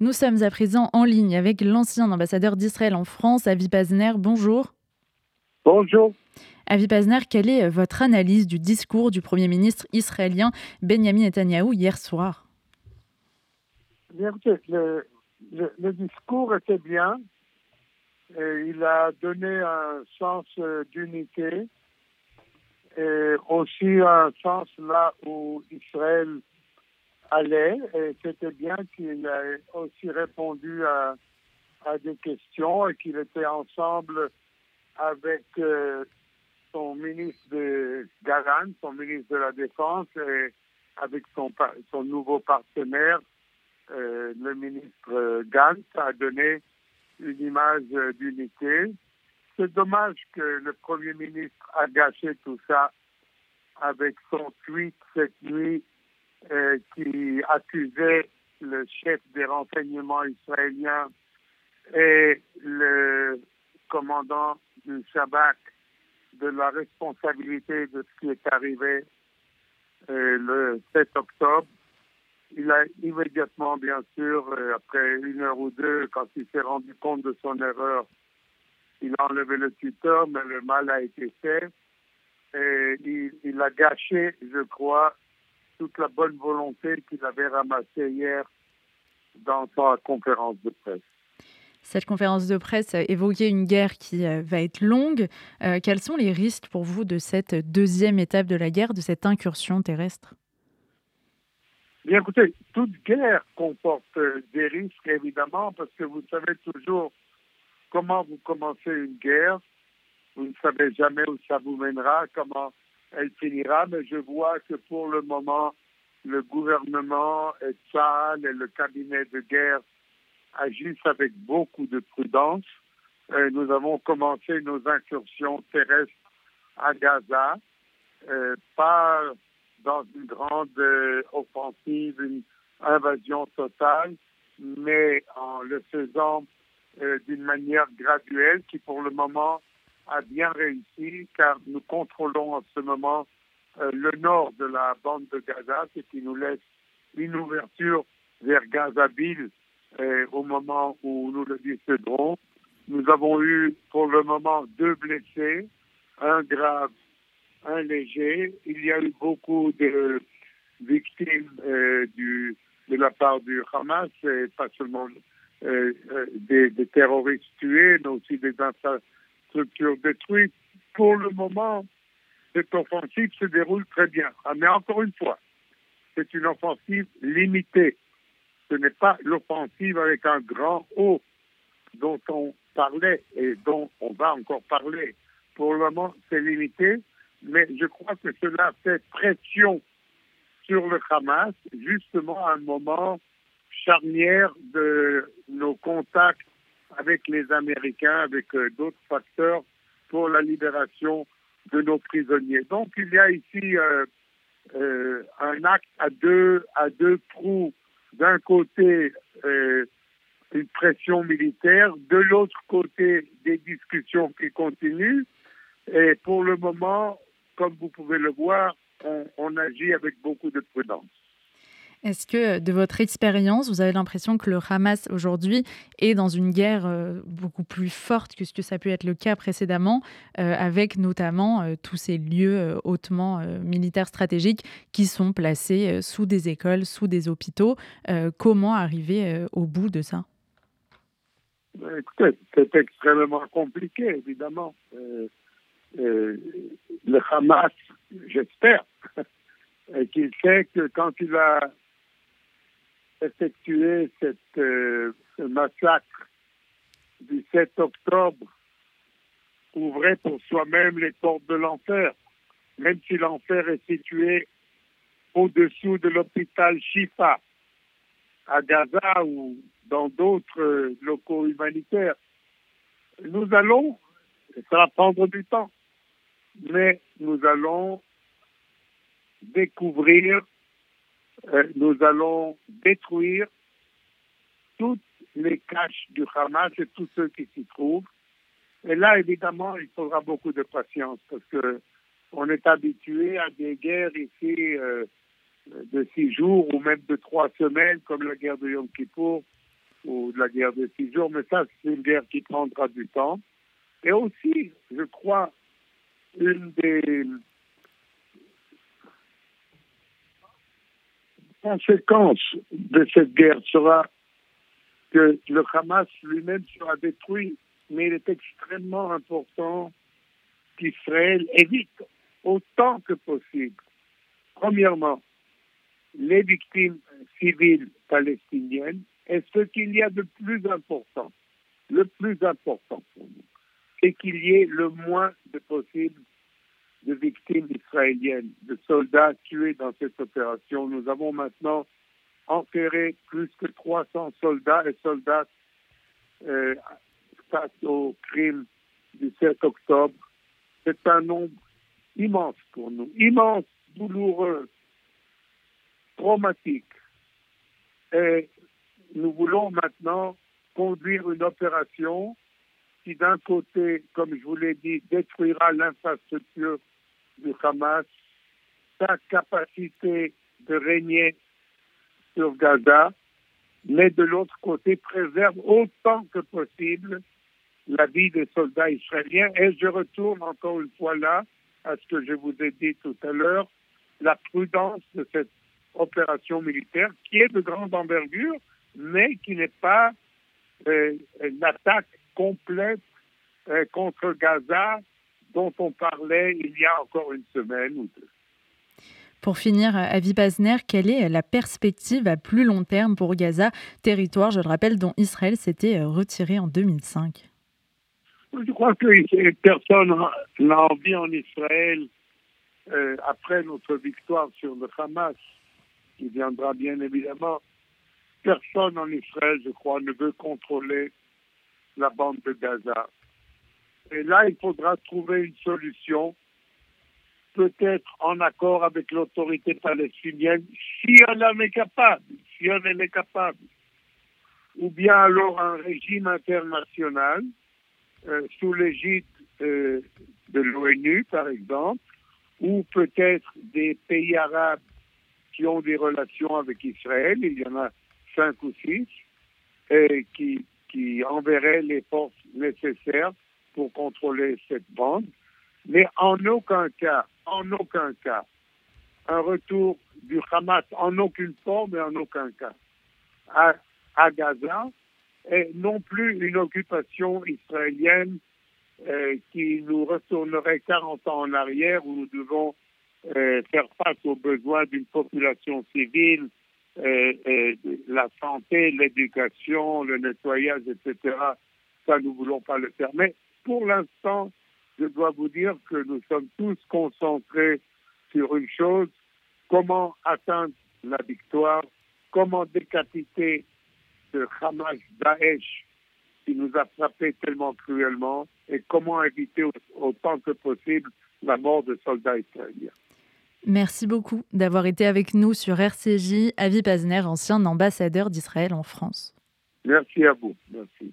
Nous sommes à présent en ligne avec l'ancien ambassadeur d'Israël en France, Avi Pazner. Bonjour. Bonjour. Avi Pazner, quelle est votre analyse du discours du Premier ministre israélien Benjamin Netanyahou hier soir? Bien, le, le, discours était bien. il a donné un sens euh, d'unité et aussi un sens là où Israël allait. Et c'était bien qu'il ait aussi répondu à, à, des questions et qu'il était ensemble avec euh, son ministre de son ministre de la Défense, et avec son, son nouveau partenaire, euh, le ministre Gantz, a donné une image d'unité. C'est dommage que le Premier ministre a gâché tout ça avec son tweet cette nuit euh, qui accusait le chef des renseignements israéliens et le commandant du Shabak de la responsabilité de ce qui est arrivé euh, le 7 octobre. Il a immédiatement, bien sûr, euh, après une heure ou deux, quand il s'est rendu compte de son erreur, il a enlevé le tuteur, mais le mal a été fait. Et il a gâché, je crois, toute la bonne volonté qu'il avait ramassée hier dans sa conférence de presse. Cette conférence de presse évoquait une guerre qui euh, va être longue. Euh, quels sont les risques pour vous de cette deuxième étape de la guerre, de cette incursion terrestre? Bien écoutez, toute guerre comporte euh, des risques, évidemment, parce que vous savez toujours comment vous commencez une guerre. Vous ne savez jamais où ça vous mènera, comment elle finira, mais je vois que pour le moment, le gouvernement et et le cabinet de guerre agissent avec beaucoup de prudence. Euh, nous avons commencé nos incursions terrestres à Gaza, euh, pas dans une grande euh, offensive, une invasion totale, mais en le faisant d'une manière graduelle qui pour le moment a bien réussi car nous contrôlons en ce moment euh, le nord de la bande de Gaza, ce qui nous laisse une ouverture vers Gazaville euh, au moment où nous le décéderons. Nous avons eu pour le moment deux blessés, un grave, un léger. Il y a eu beaucoup de victimes euh, de la part du Hamas, et pas seulement des, des, terroristes tués, mais aussi des structures détruites. Pour le moment, cette offensive se déroule très bien. Ah, mais encore une fois, c'est une offensive limitée. Ce n'est pas l'offensive avec un grand O dont on parlait et dont on va encore parler. Pour le moment, c'est limité, mais je crois que cela fait pression sur le Hamas, justement à un moment charnière de nos contacts avec les Américains, avec euh, d'autres facteurs pour la libération de nos prisonniers. Donc il y a ici euh, euh, un acte à deux, à deux trous. D'un côté, une pression militaire, de l'autre côté, des discussions qui continuent. Et pour le moment, comme vous pouvez le voir, on agit avec beaucoup de prudence. Est-ce que, de votre expérience, vous avez l'impression que le Hamas aujourd'hui est dans une guerre euh, beaucoup plus forte que ce que ça a pu être le cas précédemment, euh, avec notamment euh, tous ces lieux hautement militaires stratégiques qui sont placés sous des écoles, sous des hôpitaux? Comment arriver au bout de ça? Écoutez, c'est extrêmement compliqué, évidemment. le Hamas, j'espère, qu'il sait que quand il a effectuer cette, euh, ce massacre du 7 octobre ouvrait pour soi-même les portes de l'enfer, même si l'enfer est situé au-dessous de l'hôpital Shifa à Gaza ou dans d'autres locaux humanitaires. Nous allons, ça va prendre du temps, mais nous allons découvrir euh, nous allons détruire toutes les caches du Hamas et tous ceux qui s'y trouvent. Et là, évidemment, il faudra beaucoup de patience parce que on est habitué à des guerres ici euh, de six jours ou même de trois semaines, comme la guerre de Yom Kippour, ou de la guerre des six jours, mais ça, c'est une guerre qui prendra du temps. Et aussi, je crois, une des conséquences de cette guerre sera que le Hamas lui-même sera détruit, mais il est extrêmement important qu'Israël évite autant que possible, premièrement, les victimes civiles palestiniennes et ce qu'il y a de plus important, le plus important pour nous, c'est qu'il y ait le moins de possible de victimes israéliennes, de soldats tués dans cette opération. Nous avons maintenant enterré plus que 300 soldats et soldates euh, face au crime du 7 octobre. C'est un nombre immense pour nous, immense, douloureux, traumatique. Et nous voulons maintenant conduire une opération qui, d'un côté, comme je vous l'ai dit, détruira l'infrastructure du Hamas, sa capacité de régner sur Gaza, mais de l'autre côté, préserve autant que possible la vie des soldats israéliens. Et je retourne encore une fois là à ce que je vous ai dit tout à l'heure, la prudence de cette opération militaire qui est de grande envergure, mais qui n'est pas euh, l'attaque complète euh, contre Gaza dont on parlait il y a encore une semaine ou deux. Pour finir, Avi Pazner, quelle est la perspective à plus long terme pour Gaza, territoire, je le rappelle, dont Israël s'était retiré en 2005 Je crois que personne n'a envie en Israël, euh, après notre victoire sur le Hamas, qui viendra bien évidemment, personne en Israël, je crois, ne veut contrôler la bande de Gaza. Et là, il faudra trouver une solution peut-être en accord avec l'autorité palestinienne, si elle en est capable, si elle est capable. Ou bien alors un régime international euh, sous l'égide euh, de l'ONU, par exemple, ou peut-être des pays arabes qui ont des relations avec Israël, il y en a cinq ou six, et qui enverraient les forces nécessaires pour contrôler cette bande. Mais en aucun cas, en aucun cas, un retour du Hamas, en aucune forme et en aucun cas, à, Gaza, et non plus une occupation israélienne euh, qui nous retournerait 40 ans en arrière où nous devons euh, faire face aux besoins d'une population civile, euh, la santé, l'éducation, le nettoyage, etc. Ça, nous ne voulons pas le faire. Mais pour l'instant, je dois vous dire que nous sommes tous concentrés sur une chose, comment atteindre la victoire, comment décapiter ce Hamas Daesh qui nous a frappés tellement cruellement et comment éviter autant que possible la mort de soldats israéliens. Merci beaucoup d'avoir été avec nous sur RCJ, Avi Pazner, ancien ambassadeur d'Israël en France. Merci à vous. Merci.